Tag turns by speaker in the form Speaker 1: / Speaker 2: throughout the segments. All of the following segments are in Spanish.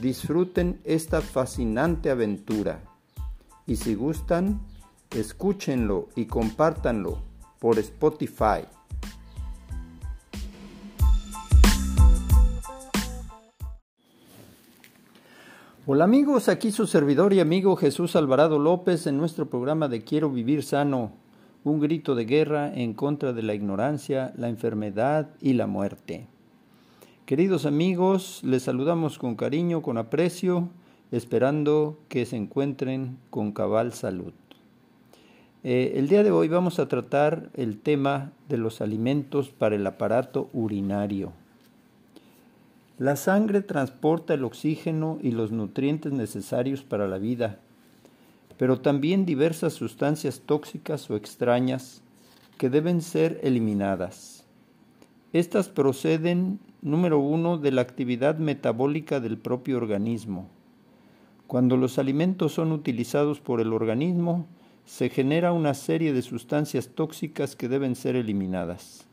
Speaker 1: Disfruten esta fascinante aventura y si gustan, escúchenlo y compártanlo por Spotify. Hola amigos, aquí su servidor y amigo Jesús Alvarado López en nuestro programa de Quiero Vivir Sano, un grito de guerra en contra de la ignorancia, la enfermedad y la muerte. Queridos amigos, les saludamos con cariño, con aprecio, esperando que se encuentren con cabal salud. Eh, el día de hoy vamos a tratar el tema de los alimentos para el aparato urinario. La sangre transporta el oxígeno y los nutrientes necesarios para la vida, pero también diversas sustancias tóxicas o extrañas que deben ser eliminadas. Estas proceden número uno, de la actividad metabólica del propio organismo. Cuando los alimentos son utilizados por el organismo, se genera una serie de sustancias tóxicas que deben ser eliminadas.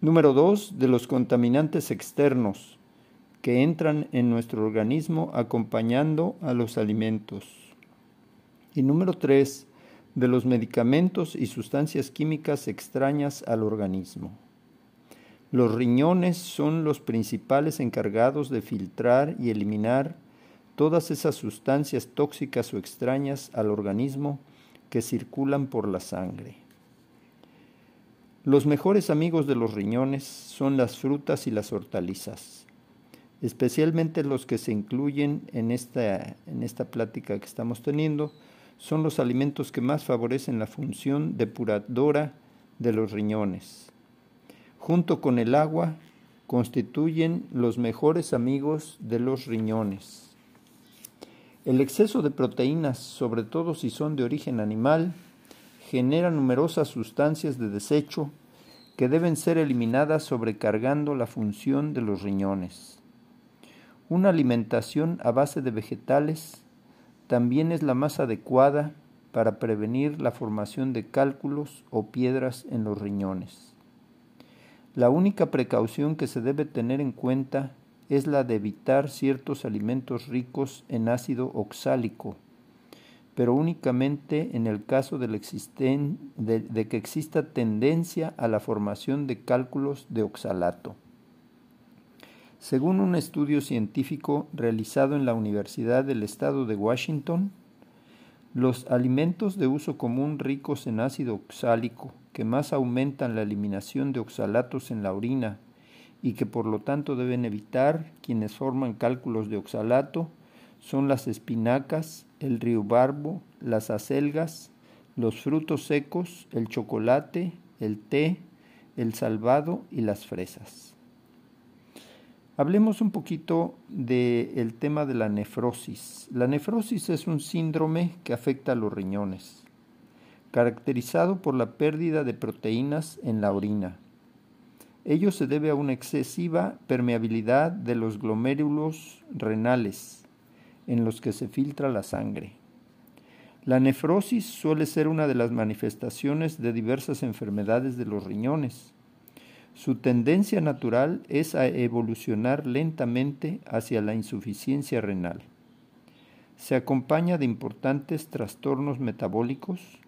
Speaker 1: Número dos, de los contaminantes externos que entran en nuestro organismo acompañando a los alimentos. Y número tres, de los medicamentos y sustancias químicas extrañas al organismo. Los riñones son los principales encargados de filtrar y eliminar todas esas sustancias tóxicas o extrañas al organismo que circulan por la sangre. Los mejores amigos de los riñones son las frutas y las hortalizas, especialmente los que se incluyen en esta, en esta plática que estamos teniendo, son los alimentos que más favorecen la función depuradora de los riñones junto con el agua, constituyen los mejores amigos de los riñones. El exceso de proteínas, sobre todo si son de origen animal, genera numerosas sustancias de desecho que deben ser eliminadas sobrecargando la función de los riñones. Una alimentación a base de vegetales también es la más adecuada para prevenir la formación de cálculos o piedras en los riñones. La única precaución que se debe tener en cuenta es la de evitar ciertos alimentos ricos en ácido oxálico, pero únicamente en el caso de, que exista tendencia a la formación de cálculos de oxalato. Según un estudio científico realizado en la Universidad del Estado de Washington, los alimentos de uso común ricos en ácido oxálico que más aumentan la eliminación de oxalatos en la orina y que por lo tanto deben evitar quienes forman cálculos de oxalato son las espinacas, el barbo, las acelgas, los frutos secos, el chocolate, el té, el salvado y las fresas. Hablemos un poquito del tema de la nefrosis. La nefrosis es un síndrome que afecta a los riñones caracterizado por la pérdida de proteínas en la orina. Ello se debe a una excesiva permeabilidad de los glomérulos renales en los que se filtra la sangre. La nefrosis suele ser una de las manifestaciones de diversas enfermedades de los riñones. Su tendencia natural es a evolucionar lentamente hacia la insuficiencia renal. Se acompaña de importantes trastornos metabólicos,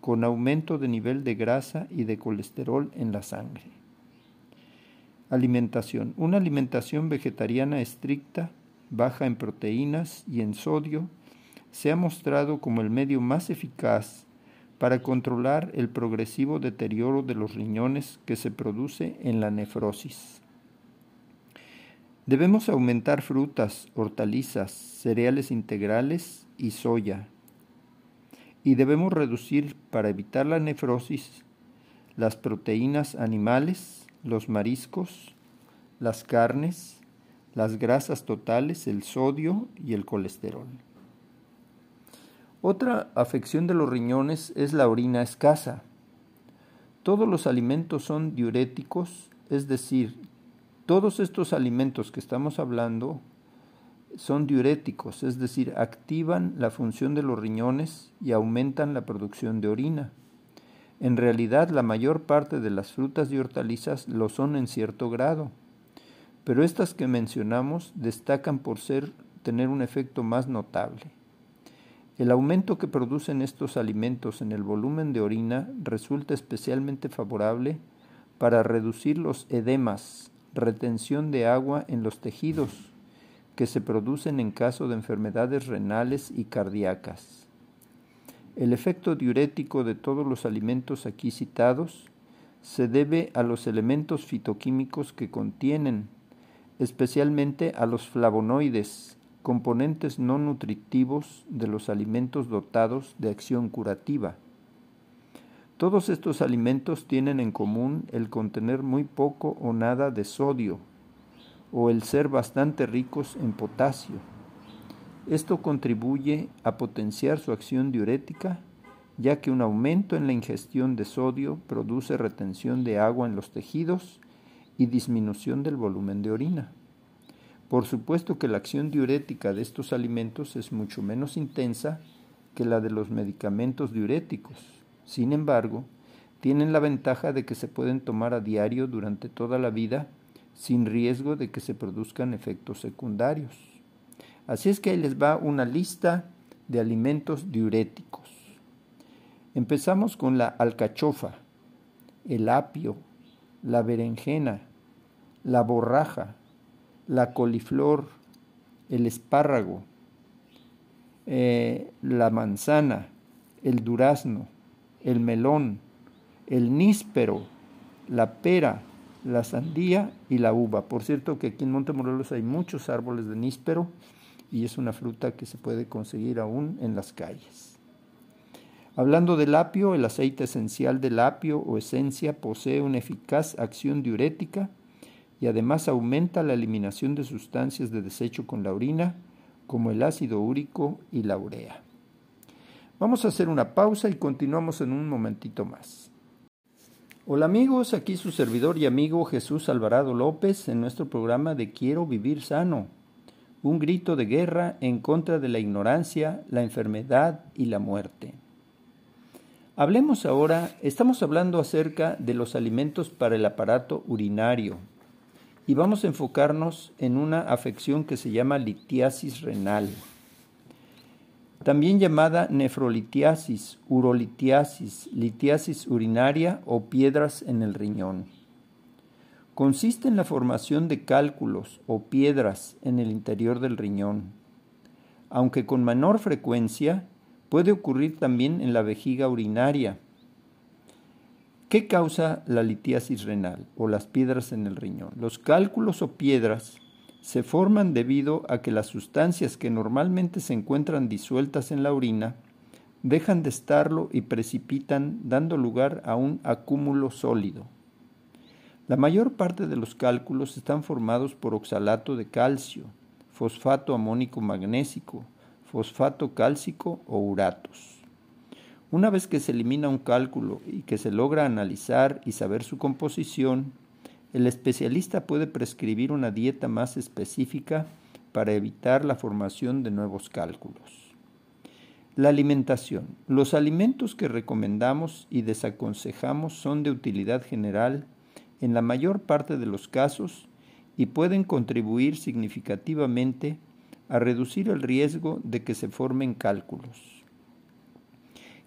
Speaker 1: con aumento de nivel de grasa y de colesterol en la sangre. Alimentación. Una alimentación vegetariana estricta, baja en proteínas y en sodio, se ha mostrado como el medio más eficaz para controlar el progresivo deterioro de los riñones que se produce en la nefrosis. Debemos aumentar frutas, hortalizas, cereales integrales y soya, y debemos reducir para evitar la nefrosis las proteínas animales, los mariscos, las carnes, las grasas totales, el sodio y el colesterol. Otra afección de los riñones es la orina escasa. Todos los alimentos son diuréticos, es decir, todos estos alimentos que estamos hablando son diuréticos, es decir, activan la función de los riñones y aumentan la producción de orina. En realidad, la mayor parte de las frutas y hortalizas lo son en cierto grado, pero estas que mencionamos destacan por ser tener un efecto más notable. El aumento que producen estos alimentos en el volumen de orina resulta especialmente favorable para reducir los edemas, retención de agua en los tejidos, que se producen en caso de enfermedades renales y cardíacas. El efecto diurético de todos los alimentos aquí citados se debe a los elementos fitoquímicos que contienen, especialmente a los flavonoides, componentes no nutritivos de los alimentos dotados de acción curativa. Todos estos alimentos tienen en común el contener muy poco o nada de sodio, o el ser bastante ricos en potasio. Esto contribuye a potenciar su acción diurética, ya que un aumento en la ingestión de sodio produce retención de agua en los tejidos y disminución del volumen de orina. Por supuesto que la acción diurética de estos alimentos es mucho menos intensa que la de los medicamentos diuréticos. Sin embargo, tienen la ventaja de que se pueden tomar a diario durante toda la vida sin riesgo de que se produzcan efectos secundarios. Así es que ahí les va una lista de alimentos diuréticos. Empezamos con la alcachofa, el apio, la berenjena, la borraja, la coliflor, el espárrago, eh, la manzana, el durazno, el melón, el níspero, la pera, la sandía y la uva. Por cierto que aquí en Montemorelos hay muchos árboles de níspero y es una fruta que se puede conseguir aún en las calles. Hablando del apio, el aceite esencial del apio o esencia posee una eficaz acción diurética y además aumenta la eliminación de sustancias de desecho con la orina, como el ácido úrico y la urea. Vamos a hacer una pausa y continuamos en un momentito más. Hola amigos, aquí su servidor y amigo Jesús Alvarado López en nuestro programa de Quiero vivir sano. Un grito de guerra en contra de la ignorancia, la enfermedad y la muerte. Hablemos ahora, estamos hablando acerca de los alimentos para el aparato urinario. Y vamos a enfocarnos en una afección que se llama litiasis renal, también llamada nefrolitiasis, urolitiasis, litiasis urinaria o piedras en el riñón consiste en la formación de cálculos o piedras en el interior del riñón, aunque con menor frecuencia puede ocurrir también en la vejiga urinaria. ¿Qué causa la litiasis renal o las piedras en el riñón? Los cálculos o piedras se forman debido a que las sustancias que normalmente se encuentran disueltas en la orina dejan de estarlo y precipitan dando lugar a un acúmulo sólido. La mayor parte de los cálculos están formados por oxalato de calcio, fosfato amónico magnésico, fosfato cálcico o uratos. Una vez que se elimina un cálculo y que se logra analizar y saber su composición, el especialista puede prescribir una dieta más específica para evitar la formación de nuevos cálculos. La alimentación. Los alimentos que recomendamos y desaconsejamos son de utilidad general en la mayor parte de los casos y pueden contribuir significativamente a reducir el riesgo de que se formen cálculos.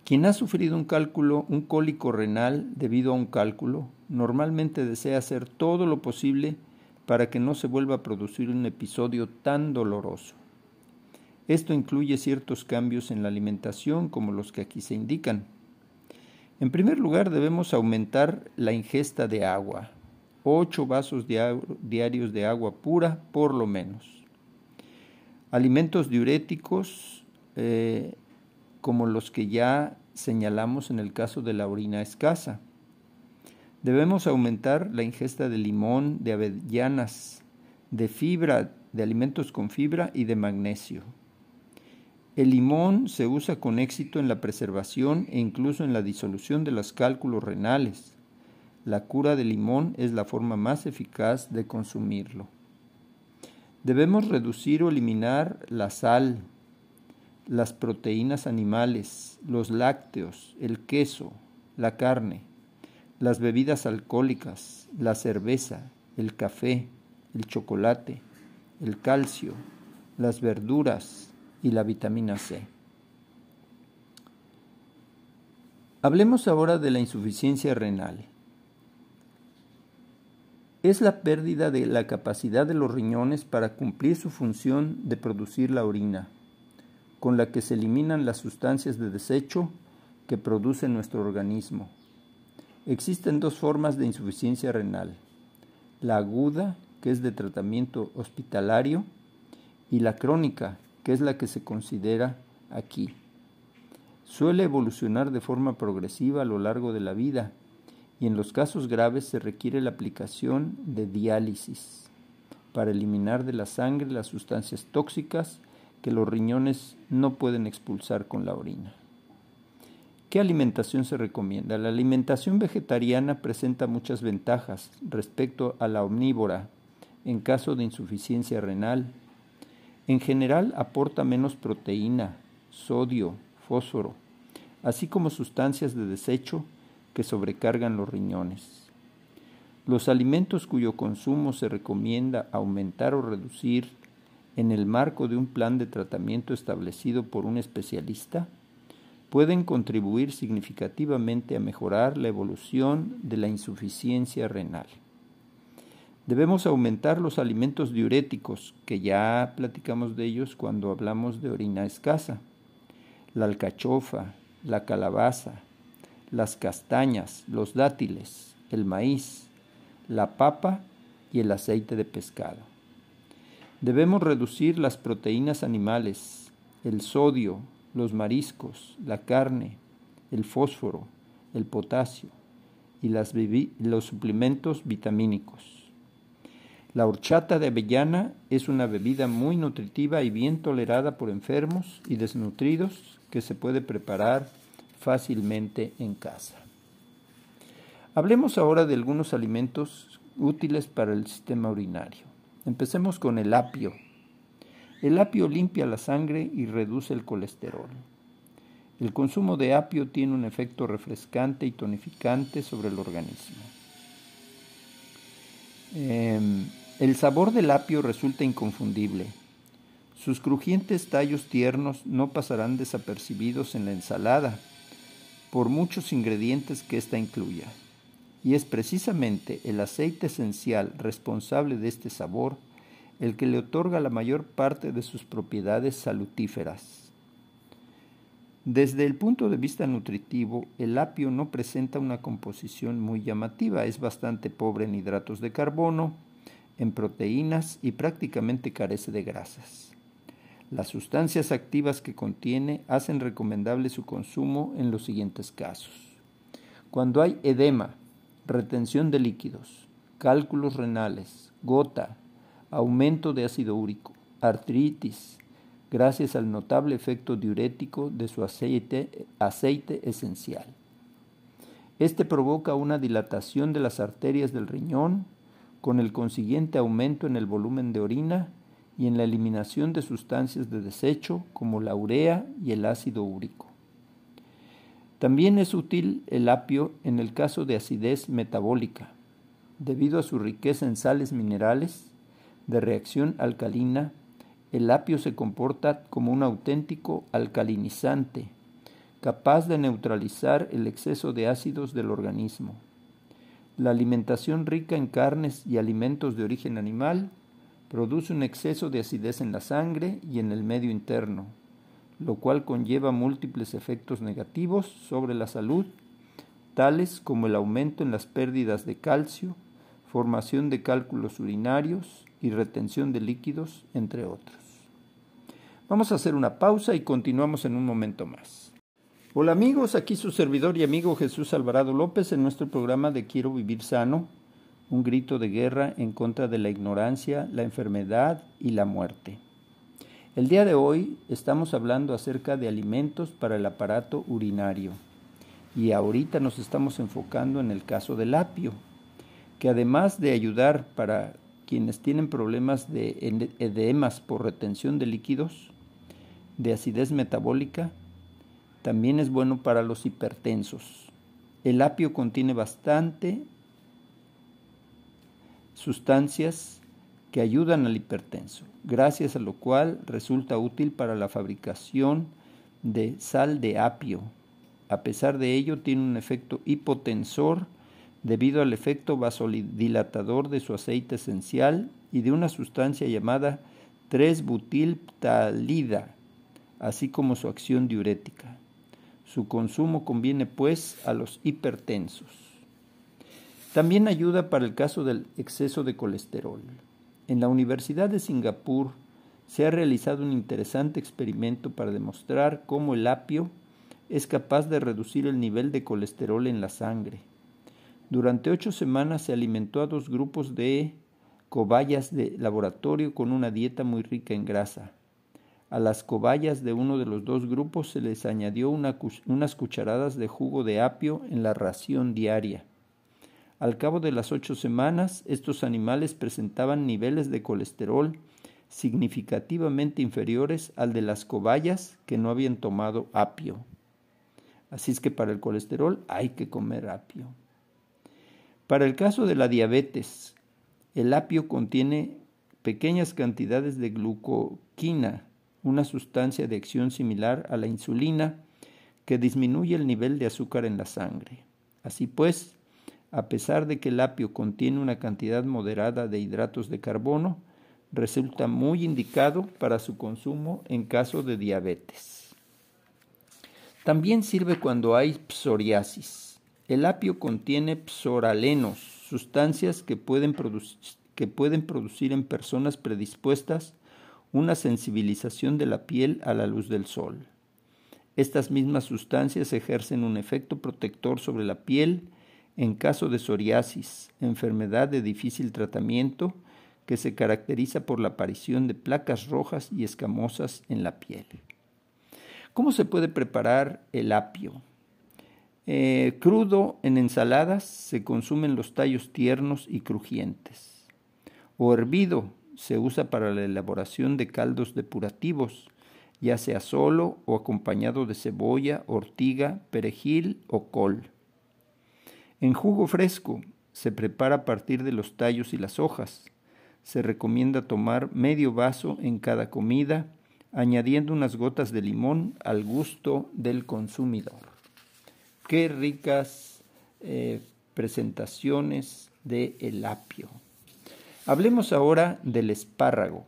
Speaker 1: Quien ha sufrido un cálculo, un cólico renal debido a un cálculo, normalmente desea hacer todo lo posible para que no se vuelva a producir un episodio tan doloroso. Esto incluye ciertos cambios en la alimentación como los que aquí se indican. En primer lugar, debemos aumentar la ingesta de agua, 8 vasos diarios de agua pura por lo menos. Alimentos diuréticos eh, como los que ya señalamos en el caso de la orina escasa. Debemos aumentar la ingesta de limón, de avellanas, de fibra de alimentos con fibra y de magnesio. El limón se usa con éxito en la preservación e incluso en la disolución de los cálculos renales. La cura del limón es la forma más eficaz de consumirlo. Debemos reducir o eliminar la sal, las proteínas animales, los lácteos, el queso, la carne, las bebidas alcohólicas, la cerveza, el café, el chocolate, el calcio, las verduras, y la vitamina C. Hablemos ahora de la insuficiencia renal. Es la pérdida de la capacidad de los riñones para cumplir su función de producir la orina, con la que se eliminan las sustancias de desecho que produce nuestro organismo. Existen dos formas de insuficiencia renal, la aguda, que es de tratamiento hospitalario, y la crónica, que es la que se considera aquí. Suele evolucionar de forma progresiva a lo largo de la vida y en los casos graves se requiere la aplicación de diálisis para eliminar de la sangre las sustancias tóxicas que los riñones no pueden expulsar con la orina. ¿Qué alimentación se recomienda? La alimentación vegetariana presenta muchas ventajas respecto a la omnívora en caso de insuficiencia renal en general aporta menos proteína, sodio, fósforo, así como sustancias de desecho que sobrecargan los riñones. Los alimentos cuyo consumo se recomienda aumentar o reducir en el marco de un plan de tratamiento establecido por un especialista pueden contribuir significativamente a mejorar la evolución de la insuficiencia renal. Debemos aumentar los alimentos diuréticos, que ya platicamos de ellos cuando hablamos de orina escasa. La alcachofa, la calabaza, las castañas, los dátiles, el maíz, la papa y el aceite de pescado. Debemos reducir las proteínas animales, el sodio, los mariscos, la carne, el fósforo, el potasio y los suplementos vitamínicos. La horchata de avellana es una bebida muy nutritiva y bien tolerada por enfermos y desnutridos que se puede preparar fácilmente en casa. Hablemos ahora de algunos alimentos útiles para el sistema urinario. Empecemos con el apio. El apio limpia la sangre y reduce el colesterol. El consumo de apio tiene un efecto refrescante y tonificante sobre el organismo. Em, el sabor del apio resulta inconfundible. Sus crujientes tallos tiernos no pasarán desapercibidos en la ensalada, por muchos ingredientes que ésta incluya. Y es precisamente el aceite esencial responsable de este sabor el que le otorga la mayor parte de sus propiedades salutíferas. Desde el punto de vista nutritivo, el apio no presenta una composición muy llamativa, es bastante pobre en hidratos de carbono, en proteínas y prácticamente carece de grasas. Las sustancias activas que contiene hacen recomendable su consumo en los siguientes casos. Cuando hay edema, retención de líquidos, cálculos renales, gota, aumento de ácido úrico, artritis, gracias al notable efecto diurético de su aceite, aceite esencial. Este provoca una dilatación de las arterias del riñón con el consiguiente aumento en el volumen de orina y en la eliminación de sustancias de desecho como la urea y el ácido úrico. También es útil el apio en el caso de acidez metabólica, debido a su riqueza en sales minerales de reacción alcalina, el apio se comporta como un auténtico alcalinizante, capaz de neutralizar el exceso de ácidos del organismo. La alimentación rica en carnes y alimentos de origen animal produce un exceso de acidez en la sangre y en el medio interno, lo cual conlleva múltiples efectos negativos sobre la salud, tales como el aumento en las pérdidas de calcio, formación de cálculos urinarios y retención de líquidos, entre otros. Vamos a hacer una pausa y continuamos en un momento más. Hola amigos, aquí su servidor y amigo Jesús Alvarado López en nuestro programa de Quiero Vivir Sano, un grito de guerra en contra de la ignorancia, la enfermedad y la muerte. El día de hoy estamos hablando acerca de alimentos para el aparato urinario y ahorita nos estamos enfocando en el caso del apio, que además de ayudar para quienes tienen problemas de edemas por retención de líquidos, de acidez metabólica, también es bueno para los hipertensos. El apio contiene bastante sustancias que ayudan al hipertenso, gracias a lo cual resulta útil para la fabricación de sal de apio. A pesar de ello, tiene un efecto hipotensor debido al efecto vasodilatador de su aceite esencial y de una sustancia llamada 3-butilptalida, así como su acción diurética. Su consumo conviene pues a los hipertensos. También ayuda para el caso del exceso de colesterol. En la Universidad de Singapur se ha realizado un interesante experimento para demostrar cómo el apio es capaz de reducir el nivel de colesterol en la sangre. Durante ocho semanas se alimentó a dos grupos de cobayas de laboratorio con una dieta muy rica en grasa. A las cobayas de uno de los dos grupos se les añadió unas cucharadas de jugo de apio en la ración diaria. Al cabo de las ocho semanas, estos animales presentaban niveles de colesterol significativamente inferiores al de las cobayas que no habían tomado apio. Así es que para el colesterol hay que comer apio. Para el caso de la diabetes, el apio contiene pequeñas cantidades de glucoquina, una sustancia de acción similar a la insulina que disminuye el nivel de azúcar en la sangre. Así pues, a pesar de que el apio contiene una cantidad moderada de hidratos de carbono, resulta muy indicado para su consumo en caso de diabetes. También sirve cuando hay psoriasis. El apio contiene psoralenos, sustancias que pueden, que pueden producir en personas predispuestas una sensibilización de la piel a la luz del sol. Estas mismas sustancias ejercen un efecto protector sobre la piel en caso de psoriasis, enfermedad de difícil tratamiento que se caracteriza por la aparición de placas rojas y escamosas en la piel. ¿Cómo se puede preparar el apio? Eh, crudo en ensaladas se consumen los tallos tiernos y crujientes. O hervido se usa para la elaboración de caldos depurativos, ya sea solo o acompañado de cebolla, ortiga, perejil o col. En jugo fresco se prepara a partir de los tallos y las hojas. Se recomienda tomar medio vaso en cada comida, añadiendo unas gotas de limón al gusto del consumidor. Qué ricas eh, presentaciones de el apio. Hablemos ahora del espárrago.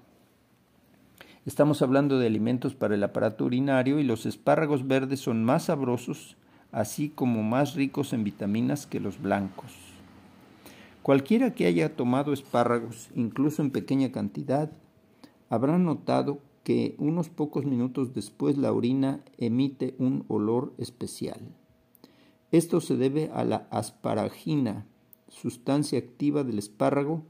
Speaker 1: Estamos hablando de alimentos para el aparato urinario y los espárragos verdes son más sabrosos, así como más ricos en vitaminas que los blancos. Cualquiera que haya tomado espárragos, incluso en pequeña cantidad, habrá notado que unos pocos minutos después la orina emite un olor especial. Esto se debe a la asparagina, sustancia activa del espárrago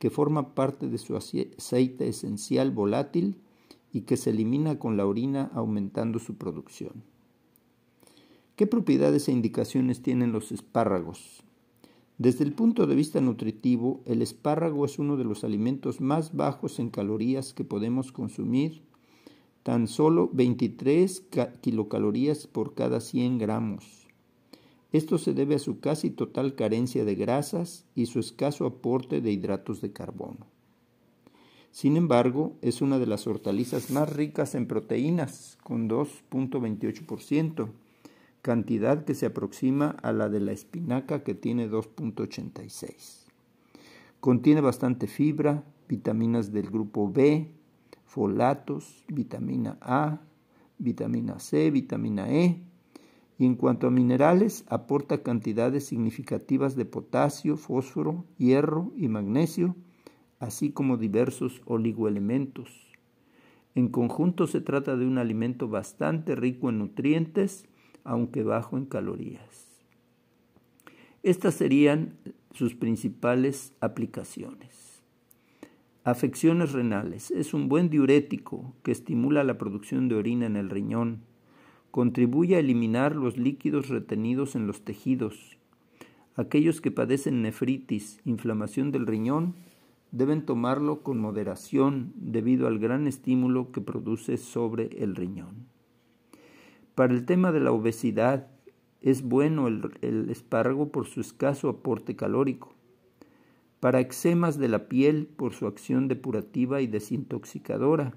Speaker 1: que forma parte de su aceite esencial volátil y que se elimina con la orina aumentando su producción. ¿Qué propiedades e indicaciones tienen los espárragos? Desde el punto de vista nutritivo, el espárrago es uno de los alimentos más bajos en calorías que podemos consumir, tan solo 23 kilocalorías por cada 100 gramos. Esto se debe a su casi total carencia de grasas y su escaso aporte de hidratos de carbono. Sin embargo, es una de las hortalizas más ricas en proteínas, con 2.28%, cantidad que se aproxima a la de la espinaca que tiene 2.86. Contiene bastante fibra, vitaminas del grupo B, folatos, vitamina A, vitamina C, vitamina E, y en cuanto a minerales aporta cantidades significativas de potasio, fósforo, hierro y magnesio, así como diversos oligoelementos. En conjunto se trata de un alimento bastante rico en nutrientes, aunque bajo en calorías. Estas serían sus principales aplicaciones. Afecciones renales. Es un buen diurético que estimula la producción de orina en el riñón. Contribuye a eliminar los líquidos retenidos en los tejidos. Aquellos que padecen nefritis, inflamación del riñón, deben tomarlo con moderación debido al gran estímulo que produce sobre el riñón. Para el tema de la obesidad, es bueno el, espárrago por su escaso aporte calórico. Para eczemas de la piel por su acción depurativa y desintoxicadora.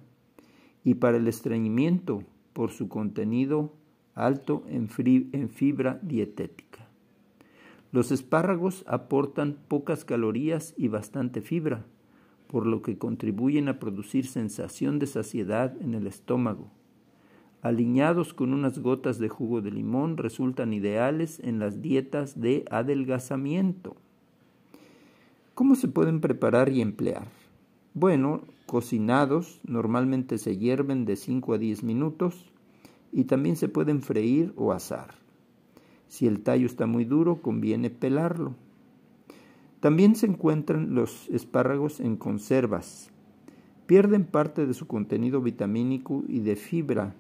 Speaker 1: Y para el estreñimiento por su contenido alto en fibra dietética. Los espárragos aportan pocas calorías y bastante fibra, por lo que contribuyen a producir sensación de saciedad en el estómago aliñados con unas gotas de jugo de limón, resultan ideales en las dietas de adelgazamiento. ¿Cómo se pueden preparar y emplear? Bueno, cocinados normalmente se hierven de 5 a 10 minutos y también se pueden freír o asar. Si el tallo está muy duro, conviene pelarlo. También se encuentran los espárragos en conservas. Pierden parte de su contenido vitamínico y de fibra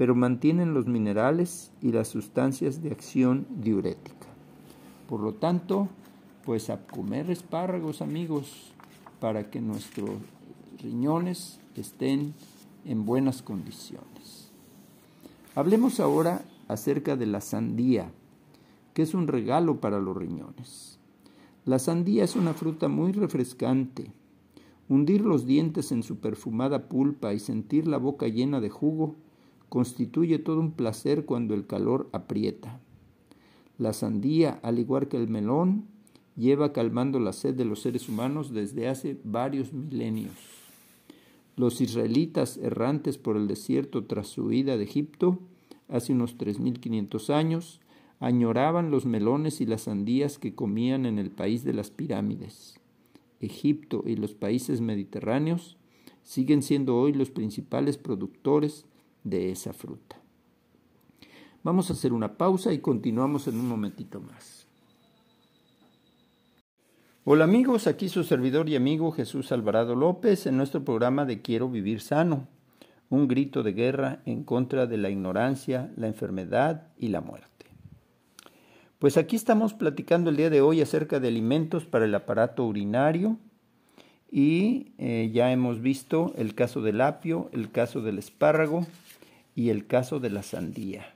Speaker 1: pero mantienen los minerales y las sustancias de acción diurética. Por lo tanto, pues a comer espárragos, amigos, para que nuestros riñones estén en buenas condiciones. Hablemos ahora acerca de la sandía, que es un regalo para los riñones. La sandía es una fruta muy refrescante. Hundir los dientes en su perfumada pulpa y sentir la boca llena de jugo constituye todo un placer cuando el calor aprieta. La sandía, al igual que el melón, lleva calmando la sed de los seres humanos desde hace varios milenios. Los israelitas errantes por el desierto tras su huida de Egipto, hace unos 3.500 años, añoraban los melones y las sandías que comían en el país de las pirámides. Egipto y los países mediterráneos siguen siendo hoy los principales productores de esa fruta. Vamos a hacer una pausa y continuamos en un momentito más. Hola amigos, aquí su servidor y amigo Jesús Alvarado López en nuestro programa de Quiero vivir sano, un grito de guerra en contra de la ignorancia, la enfermedad y la muerte. Pues aquí estamos platicando el día de hoy acerca de alimentos para el aparato urinario y eh, ya hemos visto el caso del apio, el caso del espárrago, y el caso de la sandía.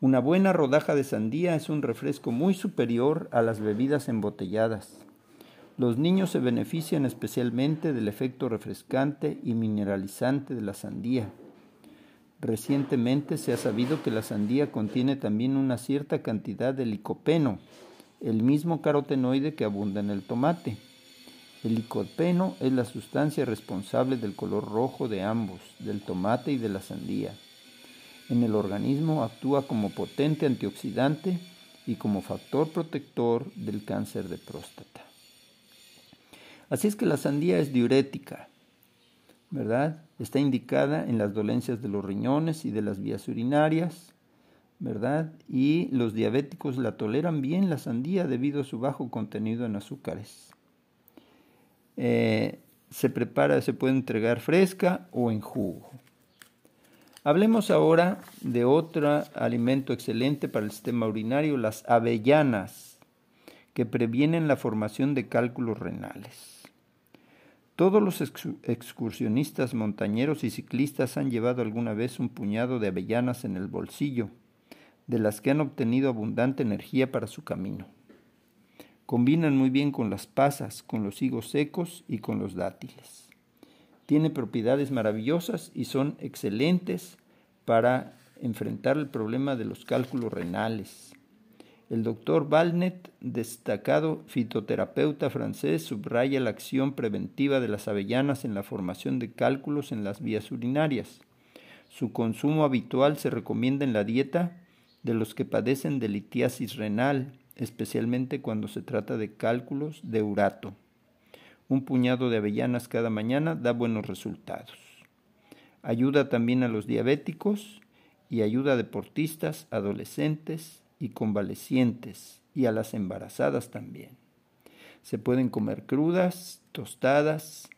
Speaker 1: Una buena rodaja de sandía es un refresco muy superior a las bebidas embotelladas. Los niños se benefician especialmente del efecto refrescante y mineralizante de la sandía. Recientemente se ha sabido que la sandía contiene también una cierta cantidad de licopeno, el mismo carotenoide que abunda en el tomate. El licopeno es la sustancia responsable del color rojo de ambos, del tomate y de la sandía. En el organismo actúa como potente antioxidante y como factor protector del cáncer de próstata. Así es que la sandía es diurética, ¿verdad? Está indicada en las dolencias de los riñones y de las vías urinarias, ¿verdad? Y los diabéticos la toleran bien la sandía debido a su bajo contenido en azúcares. Eh, se prepara, se puede entregar fresca o en jugo. Hablemos ahora de otro alimento excelente para el sistema urinario, las avellanas, que previenen la formación de cálculos renales. Todos los excursionistas montañeros y ciclistas han llevado alguna vez un puñado de avellanas en el bolsillo, de las que han obtenido abundante energía para su camino. Combinan muy bien con las pasas, con los higos secos y con los dátiles. Tiene propiedades maravillosas y son excelentes para enfrentar el problema de los cálculos renales. El doctor Valnet, destacado fitoterapeuta francés, subraya la acción preventiva de las avellanas en la formación de cálculos en las vías urinarias. Su consumo habitual se recomienda en la dieta de los que padecen de litiasis renal, especialmente cuando se trata de cálculos de urato. Un puñado de avellanas cada mañana da buenos resultados. Ayuda también a los diabéticos y ayuda a deportistas, adolescentes y convalecientes y a las embarazadas también. Se pueden comer crudas, tostadas,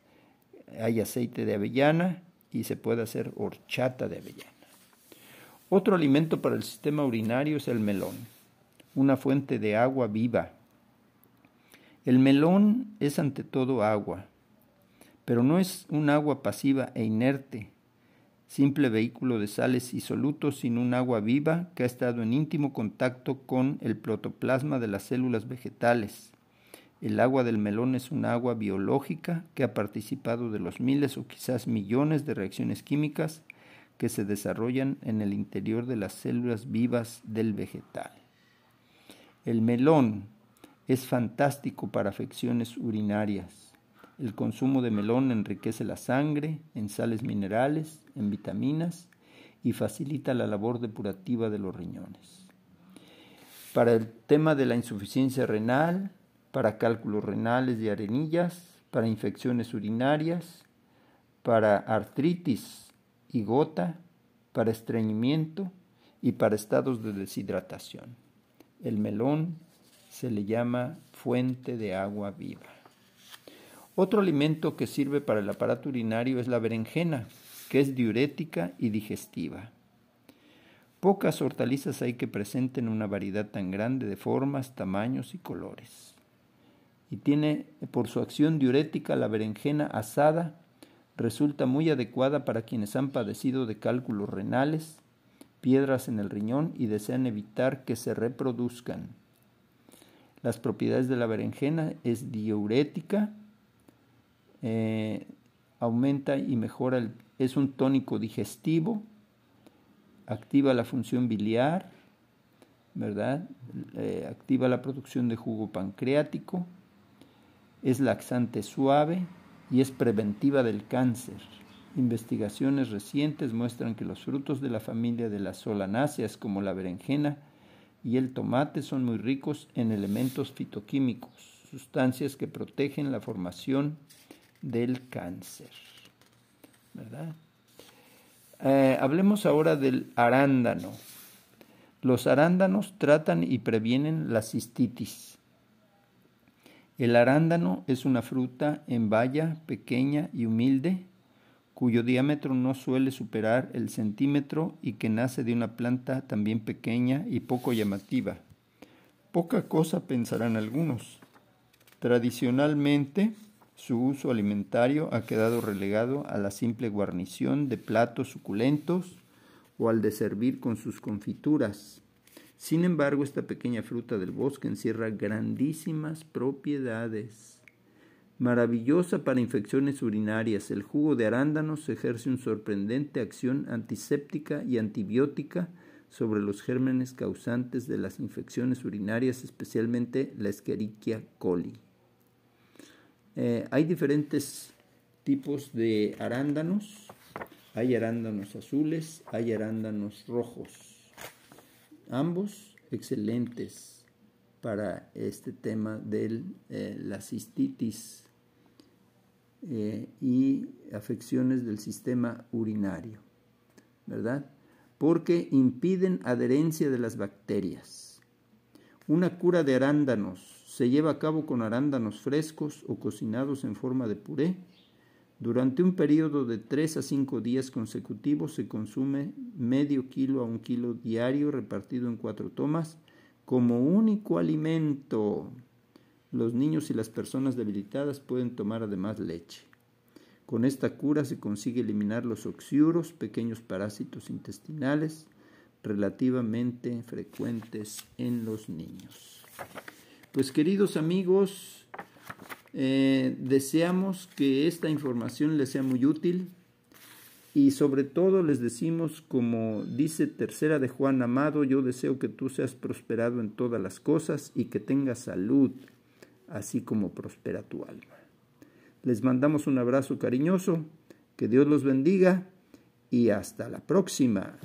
Speaker 1: hay aceite de avellana y se puede hacer horchata de avellana. Otro alimento para el sistema urinario es el melón, una fuente de agua viva. El melón es ante todo agua, pero no es un agua pasiva e inerte, simple vehículo de sales y solutos, sino un agua viva que ha estado en íntimo contacto con el protoplasma de las células vegetales. El agua del melón es un agua biológica que ha participado de los miles o quizás millones de reacciones químicas que se desarrollan en el interior de las células vivas del vegetal. El melón es fantástico para afecciones urinarias el consumo de melón enriquece la sangre en sales minerales, en vitaminas y facilita la labor depurativa de los riñones. Para el tema de la insuficiencia renal, para cálculos renales y arenillas, para infecciones urinarias, para artritis y gota, para estreñimiento y para estados de deshidratación. El melón se le llama fuente de agua viva. Otro alimento que sirve para el aparato urinario es la berenjena, que es diurética y digestiva. Pocas hortalizas hay que presenten una variedad tan grande de formas, tamaños y colores. Y tiene por su acción diurética la berenjena asada resulta muy adecuada para quienes han padecido de cálculos renales, piedras en el riñón y desean evitar que se reproduzcan. Las propiedades de la berenjena es diurética, eh, aumenta y mejora, el, es un tónico digestivo, activa la función biliar, ¿verdad? Eh, activa la producción de jugo pancreático, es laxante suave y es preventiva del cáncer. Investigaciones recientes muestran que los frutos de la familia de las solanáceas como la berenjena y el tomate son muy ricos en elementos fitoquímicos, sustancias que protegen la formación del cáncer. Eh, hablemos ahora del arándano. Los arándanos tratan y previenen la cistitis. El arándano es una fruta en valla pequeña y humilde, cuyo diámetro no suele superar el centímetro y que nace de una planta también pequeña y poco llamativa. Poca cosa pensarán algunos. Tradicionalmente, su uso alimentario ha quedado relegado a la simple guarnición de platos suculentos o al de servir con sus confituras. Sin embargo, esta pequeña fruta del bosque encierra grandísimas propiedades. Maravillosa para infecciones urinarias, el jugo de arándanos ejerce una sorprendente acción antiséptica y antibiótica sobre los gérmenes causantes de las infecciones urinarias, especialmente la Escherichia coli. Eh, hay diferentes tipos de arándanos. Hay arándanos azules, hay arándanos rojos. Ambos excelentes para este tema de eh, la cistitis eh, y afecciones del sistema urinario, ¿verdad? Porque impiden adherencia de las bacterias. Una cura de arándanos se lleva a cabo con arándanos frescos o cocinados en forma de puré. Durante un periodo de 3 a 5 días consecutivos se consume medio kilo a un kilo diario repartido en cuatro tomas como único alimento. Los niños y las personas debilitadas pueden tomar además leche. Con esta cura se consigue eliminar los oxiuros, pequeños parásitos intestinales relativamente frecuentes en los niños. Pues queridos amigos, eh, deseamos que esta información les sea muy útil y sobre todo les decimos, como dice tercera de Juan Amado, yo deseo que tú seas prosperado en todas las cosas y que tengas salud, así como prospera tu alma. Les mandamos un abrazo cariñoso, que Dios los bendiga y hasta la próxima.